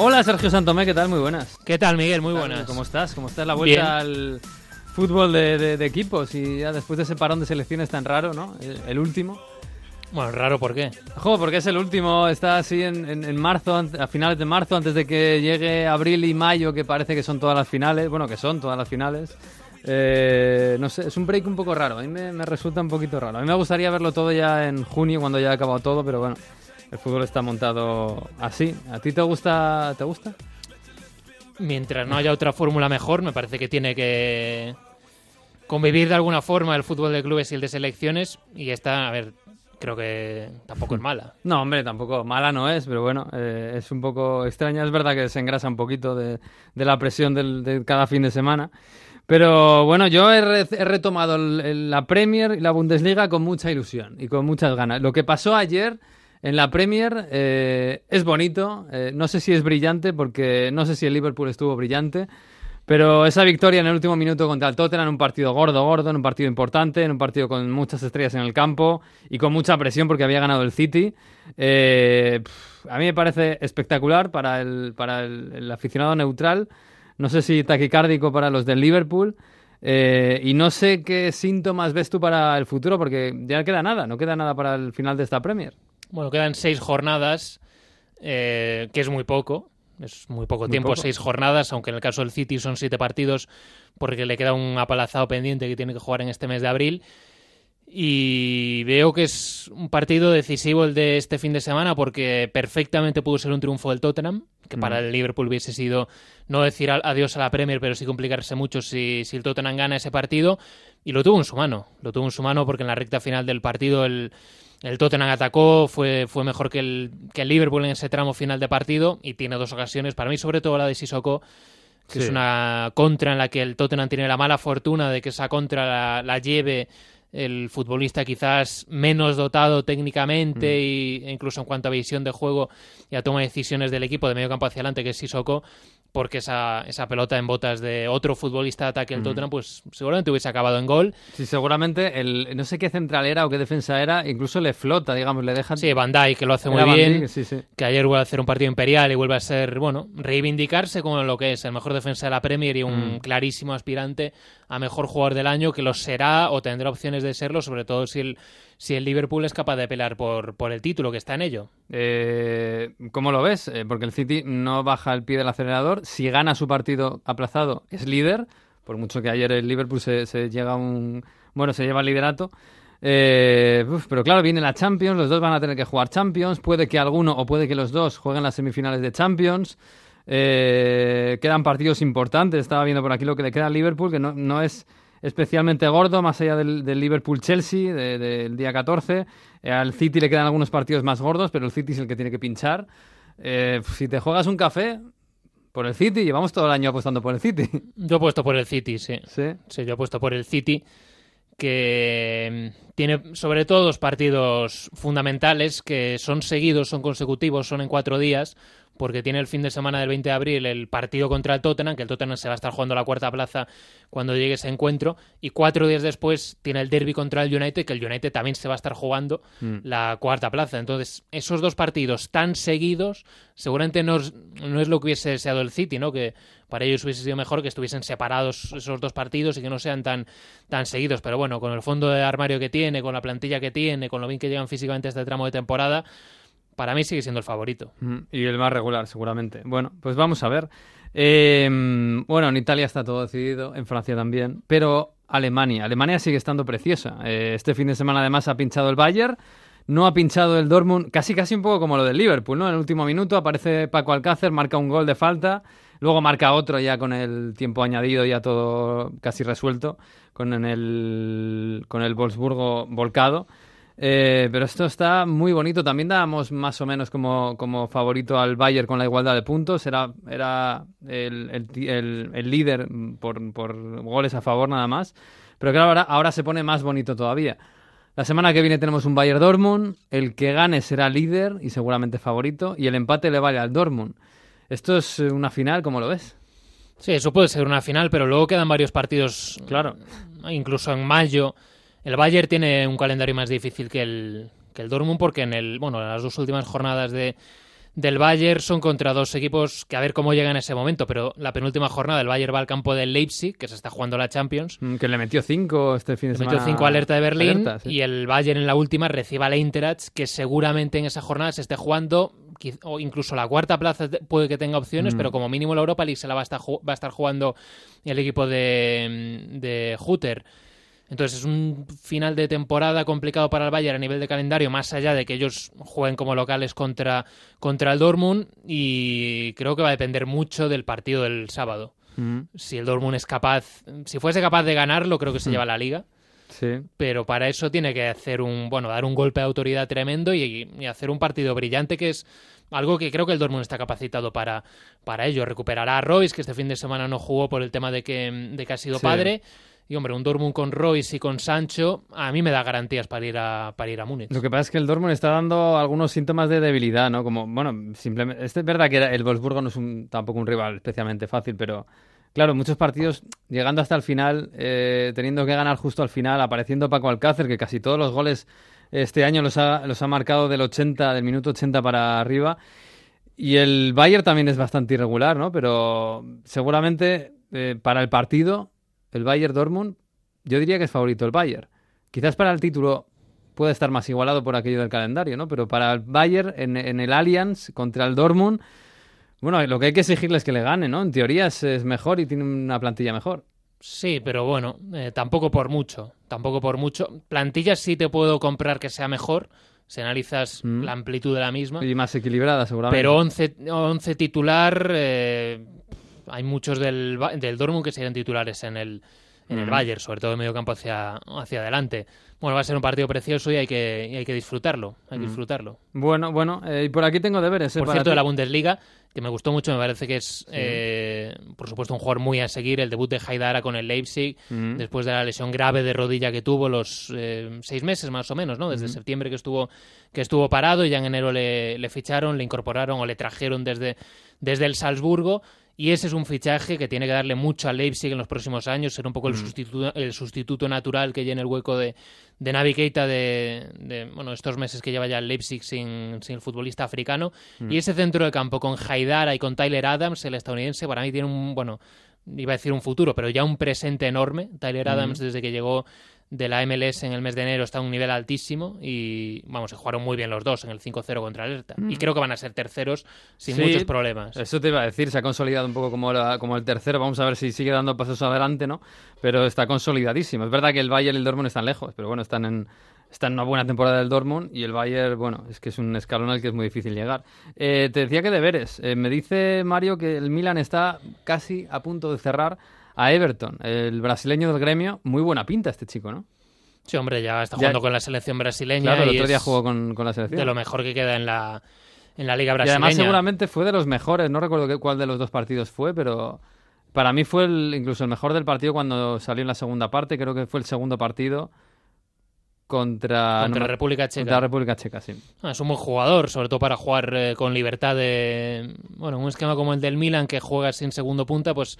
Hola Sergio Santomé, ¿qué tal? Muy buenas. ¿Qué tal, Miguel? Muy buenas. ¿Cómo estás? ¿Cómo está la vuelta al fútbol de, de, equipos? Y ya después de ese parón de selecciones tan raro, ¿no? El, último. Bueno, raro, ¿por qué? Joder, porque es el último, está así en, en, marzo, a finales de marzo, antes de que llegue abril y mayo, que parece que son todas las finales, bueno, que son todas las finales. Eh, no sé, es un break un poco raro, a mí me, me, resulta un poquito raro. A mí me gustaría verlo todo ya en junio, cuando ya haya acabado todo, pero bueno, el fútbol está montado así. ¿A ti te gusta? ¿Te gusta? Mientras no haya otra fórmula mejor, me parece que tiene que convivir de alguna forma el fútbol de clubes y el de selecciones. Y esta, a ver, creo que tampoco es mala. No, hombre, tampoco mala no es, pero bueno, eh, es un poco extraña. Es verdad que se engrasa un poquito de, la presión de cada fin de semana. Pero bueno, yo he, retomado la Premier y la Bundesliga con mucha ilusión y con muchas ganas. Lo que pasó ayer en la Premier eh, es bonito, eh, no sé si es brillante porque no sé si el Liverpool estuvo brillante, pero esa victoria en el último minuto contra el Tottenham en un partido gordo, gordo, en un partido importante, en un partido con muchas estrellas en el campo y con mucha presión porque había ganado el City, eh, a mí me parece espectacular para el, para el, aficionado neutral, no sé si taquicárdico para los del Liverpool. y no sé qué síntomas ves tú para el futuro, porque ya no queda nada, no queda nada para el final de esta Premier. Bueno, quedan seis jornadas, eh, que es muy poco. Es muy poco tiempo, seis jornadas, aunque en el caso del City son siete partidos, porque le queda un apalazado pendiente que tiene que jugar en este mes de abril. Y veo que es un partido decisivo el de este fin de semana, porque perfectamente pudo ser un triunfo del Tottenham, que para mm. el Liverpool hubiese sido no decir adiós a la Premier, pero sí complicarse mucho si, si el Tottenham gana ese partido. Y lo tuvo en su mano, lo tuvo en su mano porque en la recta final del partido el el Tottenham atacó, fue, fue mejor que el, que el Liverpool en ese tramo final de partido y tiene dos ocasiones. Para mí, sobre todo la de Sissoko, que es una contra en la que el Tottenham tiene la mala fortuna de que esa contra la, lleve el futbolista quizás menos dotado técnicamente mm. e incluso en cuanto a visión de juego y a toma de decisiones del equipo de medio campo hacia adelante, que es Sissoko, porque esa, esa pelota en botas de otro futbolista de ataque el Tottenham, pues seguramente hubiese acabado en gol. Sí, seguramente el no sé qué central era o qué defensa era, incluso le flota, digamos, le dejan. Sí, Van que lo hace muy bien, que ayer vuelve a hacer un partido imperial y vuelve a ser, bueno, reivindicarse como lo que es el mejor defensa de la Premier y un mm. clarísimo aspirante a mejor jugador del año, que lo será o tendrá opciones de serlo, sobre todo si el si el Liverpool es capaz de pelear por, por el título, que está en ello. Eh, ¿Cómo lo ves? Eh, porque el City no baja el pie del acelerador. Si gana su partido aplazado, es líder. Por mucho que ayer el Liverpool se, llega un. Bueno, se lleva el liderato. Eh, pero claro, viene la Champions, los dos van a tener que jugar Champions. Puede que alguno o puede que los dos jueguen las semifinales de Champions. Quedan partidos importantes. Estaba viendo por aquí lo que le queda al Liverpool, que no, no es especialmente gordo, más allá del, Liverpool-Chelsea del día 14. Eh, al City le quedan algunos partidos más gordos, pero el City es el que tiene que pinchar. Eh, si te juegas un café, por el City, llevamos todo el año apostando por el City. Yo he puesto por el City, sí. Sí, sí yo he puesto por el City, que mm, tiene sobre todo dos partidos fundamentales que son seguidos, son consecutivos, son en cuatro días porque tiene el fin de semana del 20 de abril el partido contra el Tottenham, que el Tottenham se va a estar jugando la cuarta plaza cuando llegue ese encuentro, y cuatro días después tiene el derby contra el United, que el United también se va a estar jugando mm. la cuarta plaza. Entonces, esos dos partidos tan seguidos, seguramente no es, no es lo que hubiese deseado el City, ¿no? Que para ellos hubiese sido mejor que estuviesen separados esos dos partidos y que no sean tan, tan seguidos. Pero bueno, con el fondo de armario que tiene, con la plantilla que tiene, con lo bien que llegan físicamente a este tramo de temporada, para mí sigue siendo el favorito. Y el más regular, seguramente. Bueno, pues vamos a ver. Em, bueno, en Italia está todo decidido, en Francia también, pero Alemania. Alemania sigue estando preciosa. Eh, este fin de semana además ha pinchado el Bayern, no ha pinchado el Dortmund, casi casi un poco como lo del Liverpool, ¿no? En el último minuto aparece Paco Alcácer, marca un gol de falta, luego marca otro ya con el tiempo añadido, ya todo casi resuelto, con el, con el Wolfsburgo volcado. Eh, pero esto está muy bonito. También dábamos más o menos como, como favorito al Bayern con la igualdad de puntos. Era, era el, el, el, líder por, por, goles a favor nada más. Pero claro, ahora, ahora se pone más bonito todavía. La semana que viene tenemos un Bayern Dortmund. El que gane será líder y seguramente favorito. Y el empate le vale al Dortmund. Esto es una final, ¿cómo lo ves? Sí, eso puede ser una final, pero luego quedan varios partidos, claro, incluso en mayo el Bayern tiene un calendario más difícil que el, que el Dortmund porque en el bueno las dos últimas jornadas de, del Bayern son contra dos equipos que a ver cómo llegan en ese momento, pero la penúltima jornada el Bayern va al campo del Leipzig, que se está jugando la Champions. Mm, que le metió cinco este fin de semana. Metió cinco alerta de Berlín y el Bayern en la última reciba a Eintracht, que seguramente en esa jornada se esté jugando o incluso la cuarta plaza puede que tenga opciones, pero mm. como mínimo la Europa League se la va a estar, va a estar jugando el equipo de, de Hutter. Entonces es un final de temporada complicado para el Bayern a nivel de calendario, más allá de que ellos jueguen como locales contra, contra el Dortmund y creo que va a depender mucho del partido del sábado. Mm. Si el Dortmund es capaz, si fuese capaz de ganarlo, creo que se mm. lleva la liga. Sí. Pero para eso tiene que hacer un, bueno, dar un golpe de autoridad tremendo y, hacer un partido brillante que es algo que creo que el Dortmund está capacitado para, para ello. Recuperará a Royce, que este fin de semana no jugó por el tema de que, de que ha sido padre. Y hombre, un Dortmund con Royce y con Sancho, a mí me da garantías para ir a, para ir a Múnich. Lo que pasa es que el Dortmund está dando algunos síntomas de debilidad, ¿no? Como, bueno, simplemente. Es verdad que el Wolfsburgo no es un, tampoco un rival especialmente fácil, pero Claro, muchos partidos llegando hasta el final, eh, teniendo que ganar justo al final, apareciendo Paco Alcácer, que casi todos los goles este año los ha, los ha marcado del 80, del minuto 80 para arriba. Y el Bayern también es bastante irregular, ¿no? Pero seguramente eh, para el partido, el Bayern Dortmund, yo diría que es favorito el Bayern. Quizás para el título puede estar más igualado por aquello del calendario, ¿no? Pero para el Bayern en, en el Allianz contra el Dortmund bueno, lo que hay que exigirles es que le gane, ¿no? En teoría es, mejor y tiene una plantilla mejor. Sí, pero bueno, eh, tampoco por mucho. Tampoco por mucho. Plantillas sí te puedo comprar que sea mejor si analizas mm. la amplitud de la misma. Y más equilibrada, seguramente. Pero 11, 11 titular, eh, hay muchos del, del Dortmund que serían titulares en el, en el mm. Bayern, sobre todo en medio campo hacia, hacia adelante. Bueno, va a ser un partido precioso y hay que, hay que disfrutarlo. Hay que mm. disfrutarlo. Bueno, bueno, eh, y por aquí tengo deberes. por cierto, de la Bundesliga, que me gustó mucho, me parece que es, eh, por supuesto, un jugador muy a seguir. El debut de Haidara con el Leipzig, mm. después de la lesión grave de rodilla que tuvo los eh, seis meses más o menos, ¿no? Desde septiembre que estuvo, que estuvo parado y ya en enero le, le, ficharon, le incorporaron o le trajeron desde, desde el Salzburgo. Y ese es un fichaje que tiene que darle mucho al Leipzig en los próximos años, ser un poco el, sustituto, el sustituto natural que llene el hueco de, de Navi Keita de, bueno, estos meses que lleva ya el Leipzig sin, sin el futbolista africano. Mm. Y ese centro de campo con Haidara y con Tyler Adams, el estadounidense, para mí tiene un, bueno, iba a decir un futuro, pero ya un presente enorme. Tyler mm. Adams, desde que llegó de la MLS en el mes de enero está a un nivel altísimo y vamos, se jugaron muy bien los dos en el 5-0 contra el Alerta. Y mm. creo que van a ser terceros sin muchos problemas. Eso te iba a decir, se ha consolidado un poco como, como el tercero. Vamos a ver si sigue dando pasos adelante, ¿no? Pero está consolidadísimo. Es verdad que el Bayern y el Dortmund están lejos, pero bueno, están en, están en una buena temporada del Dortmund y el Bayern, bueno, es que es un escalón al que es muy difícil llegar. Eh, te decía que deberes. Eh, me dice Mario que el Milan está casi a punto de cerrar a Everton, el brasileño del gremio. Muy buena pinta este chico, ¿no? Sí, hombre, ya está jugando con la selección brasileña. Claro, el otro día jugó con, la selección. De lo mejor que queda en la, en la Liga Brasileña. Y además seguramente fue de los mejores, no recuerdo cuál de los dos partidos fue, pero para mí fue el, incluso el mejor del partido cuando salió en la segunda parte, creo que fue el segundo partido contra, contra República Checa. Contra República Checa, sí. Ah, es un buen jugador, sobre todo para jugar eh, con libertad de... Bueno, un esquema como el del Milan que juega sin segundo punta, pues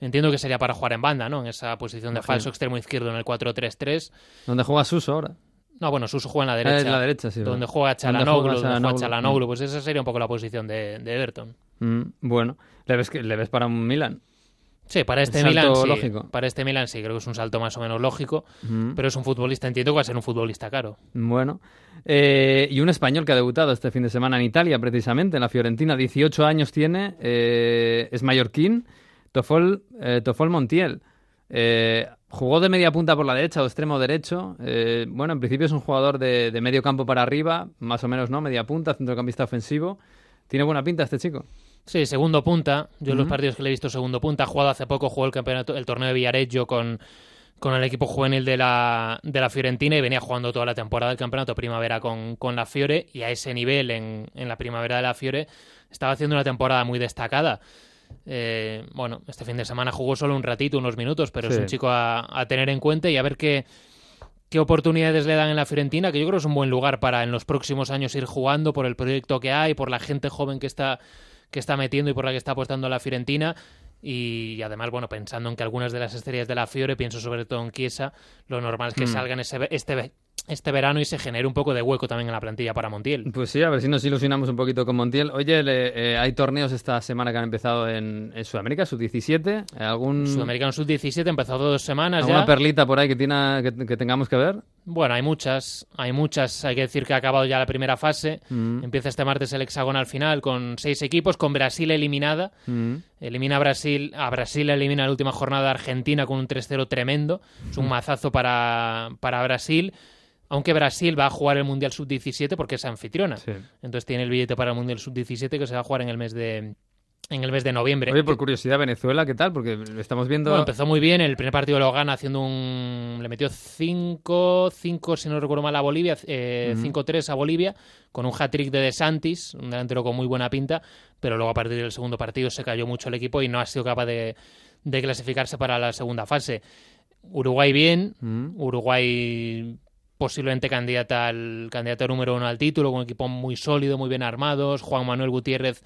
entiendo que sería para jugar en banda, ¿no? En esa posición de falso extremo izquierdo en el 4-3-3. ¿Dónde juega Suso ahora? No, bueno, Suso juega en la derecha. en la derecha, sí. Donde juega Chalanoglu, donde juega Chalanoglu. Pues esa sería un poco la posición de, Everton. Mm, bueno, ¿le ves, ¿le ves para un Milan? Sí, para este Milan sí. Lógico. Para este Milan sí, creo que es un salto más o menos lógico, pero es un futbolista, entiendo que va a ser un futbolista caro. Bueno, eh, y un español que ha debutado este fin de semana en Italia, precisamente, en la Fiorentina, 18 años tiene, eh, es mallorquín, Tofol, eh, Tofol Montiel. jugó de media punta por la derecha o extremo derecho. bueno, en principio es un jugador de, de medio campo para arriba, más o menos, ¿no? Media punta, centrocampista ofensivo. Tiene buena pinta este chico. Sí, segundo punta. Yo en los partidos que le he visto segundo punta, ha jugado hace poco, jugó el campeonato, el torneo de Villareggio con, con el equipo juvenil de la, de la Fiorentina y venía jugando toda la temporada del campeonato primavera con, con la Fiore y a ese nivel en, en, la primavera de la Fiore estaba haciendo una temporada muy destacada. Eh, bueno, este fin de semana jugó solo un ratito, unos minutos, pero es un chico a, a, tener en cuenta y a ver qué, qué oportunidades le dan en la Fiorentina, que yo creo es un buen lugar para en los próximos años ir jugando por el proyecto que hay, por la gente joven que está que está metiendo y por la que está apostando la Fiorentina. Y además, bueno, pensando en que algunas de las estrellas de la Fiore, pienso sobre todo en Chiesa, lo normal es que mm. salgan ese, este, este verano y se genere un poco de hueco también en la plantilla para Montiel. Pues sí, a ver si nos ilusionamos un poquito con Montiel. Oye, eh, hay torneos esta semana que han empezado en, Sudamérica, sub-17. ¿Algún... Sudamericano sub-17 ha empezado dos semanas ¿Alguna perlita por ahí que, tiene, que, tengamos que ver? Bueno, hay muchas, hay muchas. Hay que decir que ha acabado ya la primera fase. Mm. Empieza este martes el hexagonal final con seis equipos, con Brasil eliminada. Mm. Elimina a Brasil, a Brasil elimina la última jornada Argentina con un 3-0 tremendo. Es un mm. mazazo para, para Brasil aunque Brasil va a jugar el Mundial Sub-17 porque es anfitriona. Entonces tiene el billete para el Mundial Sub-17 que se va a jugar en el mes de en el mes de noviembre. Oye, por curiosidad, Venezuela, ¿qué tal? Porque estamos viendo... empezó muy bien, el primer partido lo gana haciendo un... Le metió 5, 5 si no recuerdo mal, a Bolivia, 5-3 eh, a Bolivia, con un hat-trick de De Santis, un delantero con muy buena pinta, pero luego a partir del segundo partido se cayó mucho el equipo y no ha sido capaz de, de clasificarse para la segunda fase. Uruguay bien, Uruguay posiblemente candidata al candidato número uno al título, con equipo muy sólido, muy bien armados. Juan Manuel Gutiérrez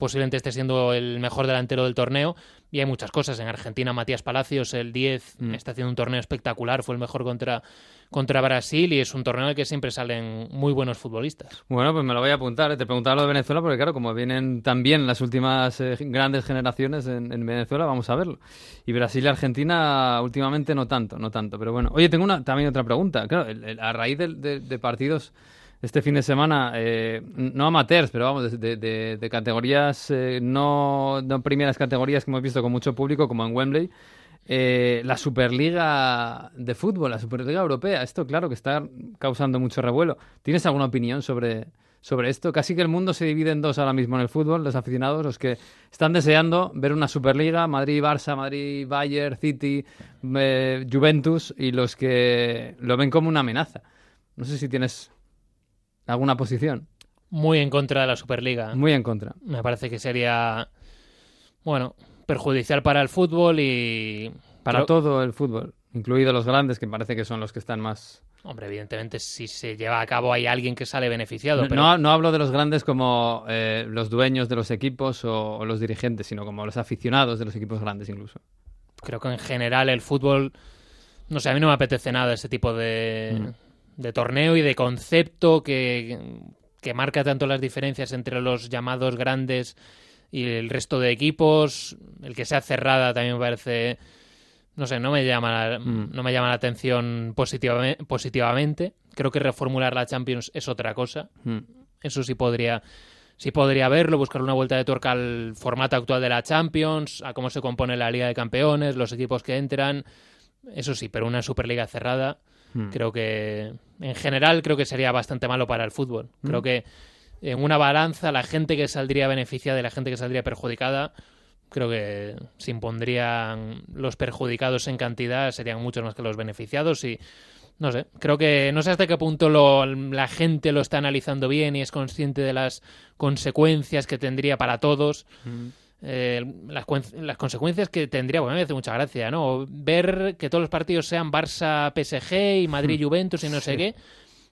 posiblemente esté siendo el mejor delantero del torneo. Y hay muchas cosas. En Argentina, Matías Palacios, el 10, mm. está haciendo un torneo espectacular. Fue el mejor contra, contra Brasil y es un torneo en el que siempre salen muy buenos futbolistas. Bueno, pues me lo voy a apuntar. ¿eh? Te preguntaba lo de Venezuela porque, claro, como vienen también las últimas eh, grandes generaciones en, Venezuela, vamos a verlo. Y Brasil y Argentina últimamente no tanto, no tanto. Pero bueno, oye, tengo una, también otra pregunta. Claro, a raíz de partidos este fin de semana, eh, no amateurs, pero vamos, de, categorías, eh, no, no, primeras categorías que hemos visto con mucho público, como en Wembley, eh, la Superliga de fútbol, la Superliga Europea. Esto, claro, que está causando mucho revuelo. ¿Tienes alguna opinión sobre, sobre esto? Casi que el mundo se divide en dos ahora mismo en el fútbol, los aficionados, los que están deseando ver una Superliga, Madrid-Barça, Madrid-Bayern, City, Juventus, y los que lo ven como una amenaza. No sé si tienes alguna posición. Muy en contra de la Superliga. Muy en contra. Me parece que sería, bueno, perjudicial para el fútbol y... Para todo el fútbol, incluidos los grandes, que parece que son los que están más... Hombre, evidentemente si se lleva a cabo hay alguien que sale beneficiado. No, no, hablo de los grandes como eh, los dueños de los equipos o, los dirigentes, sino como los aficionados de los equipos grandes incluso. Creo que en general el fútbol, no sé, a mí no me apetece nada ese tipo de... Mm de torneo y de concepto que, que marca tanto las diferencias entre los llamados grandes y el resto de equipos. El que sea cerrada también me parece. No sé, no me llama la, mm. no me llama la atención positivamente, positivamente. Creo que reformular la Champions es otra cosa. Mm. Eso sí podría, sí podría verlo, buscar una vuelta de tuerca al formato actual de la Champions, a cómo se compone la Liga de Campeones, los equipos que entran. Eso sí, pero una Superliga cerrada Hmm. Creo que, en general, creo que sería bastante malo para el fútbol. Creo hmm. que en una balanza, la gente que saldría beneficiada y la gente que saldría perjudicada, creo que se impondrían los perjudicados en cantidad, serían muchos más que los beneficiados y no sé, creo que no sé hasta qué punto la gente lo está analizando bien y es consciente de las consecuencias que tendría para todos. Hmm. Eh, las, las, consecuencias que tendría, bueno, me hace mucha gracia, ¿no? Ver que todos los partidos sean Barça, PSG y Madrid, hmm. Juventus y no sé qué.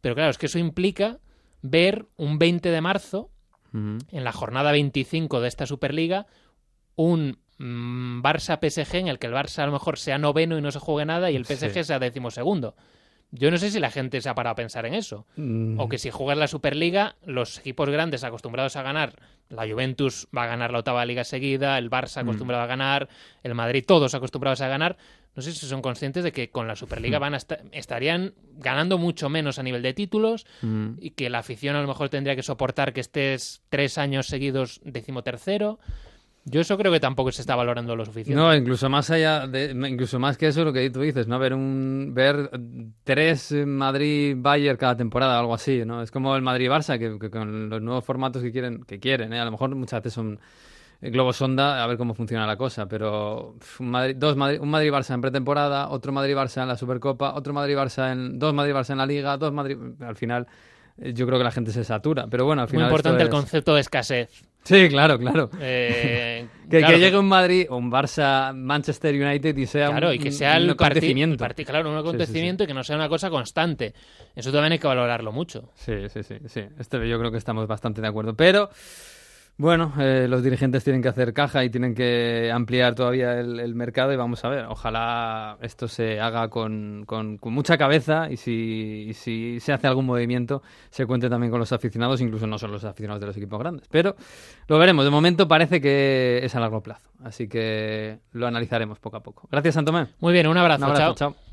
Pero claro, es que eso implica ver un 20 de marzo, en la jornada 25 de esta Superliga, un mm, Barça-PSG en el que el Barça a lo mejor sea noveno y no se juegue nada y el PSG sea decimosegundo. Yo no sé si la gente se ha parado a pensar en eso. Mm. O que si juegas la Superliga, los equipos grandes acostumbrados a ganar, la Juventus va a ganar la octava liga seguida, el Barça mm. acostumbrado a ganar, el Madrid, todos acostumbrados a ganar. No sé si son conscientes de que con la Superliga mm. van a estarían ganando mucho menos a nivel de títulos y que la afición a lo mejor tendría que soportar que estés tres años seguidos decimotercero. Yo eso creo que tampoco se está valorando lo suficiente. No, incluso más allá de, incluso más que eso lo que tú dices, ¿no? Ver un ver tres Madrid Bayern cada temporada o algo así, ¿no? Es como el Madrid Barça que, con los nuevos formatos que quieren que quieren, ¿eh? A lo mejor muchas veces son globos sonda a ver cómo funciona la cosa, pero un Madrid, dos Madrid, un Madrid Barça en pretemporada, otro Madrid Barça en la Supercopa, otro Madrid Barça en dos Madrid Barça en la Liga, dos Madrid al final eh, yo creo que la gente se satura, pero bueno, al final Muy importante el concepto de escasez. Sí, claro, claro. Eh, que, llegue un Madrid o un Barça Manchester United y sea claro, un, y que sea el acontecimiento. claro, un acontecimiento y que no sea una cosa constante. Eso también hay que valorarlo mucho. Sí, sí, sí. sí. Este, yo creo que estamos bastante de acuerdo. Pero Bueno, eh, los dirigentes tienen que hacer caja y tienen que ampliar todavía el, mercado y vamos a ver. Ojalá esto se haga con, con, mucha cabeza y si, si, se hace algún movimiento se cuente también con los aficionados, incluso no solo los aficionados de los equipos grandes. Pero lo veremos. De momento parece que es a largo plazo. Así que lo analizaremos poco a poco. Gracias, Santomé. Muy bien, un abrazo. chao. chao.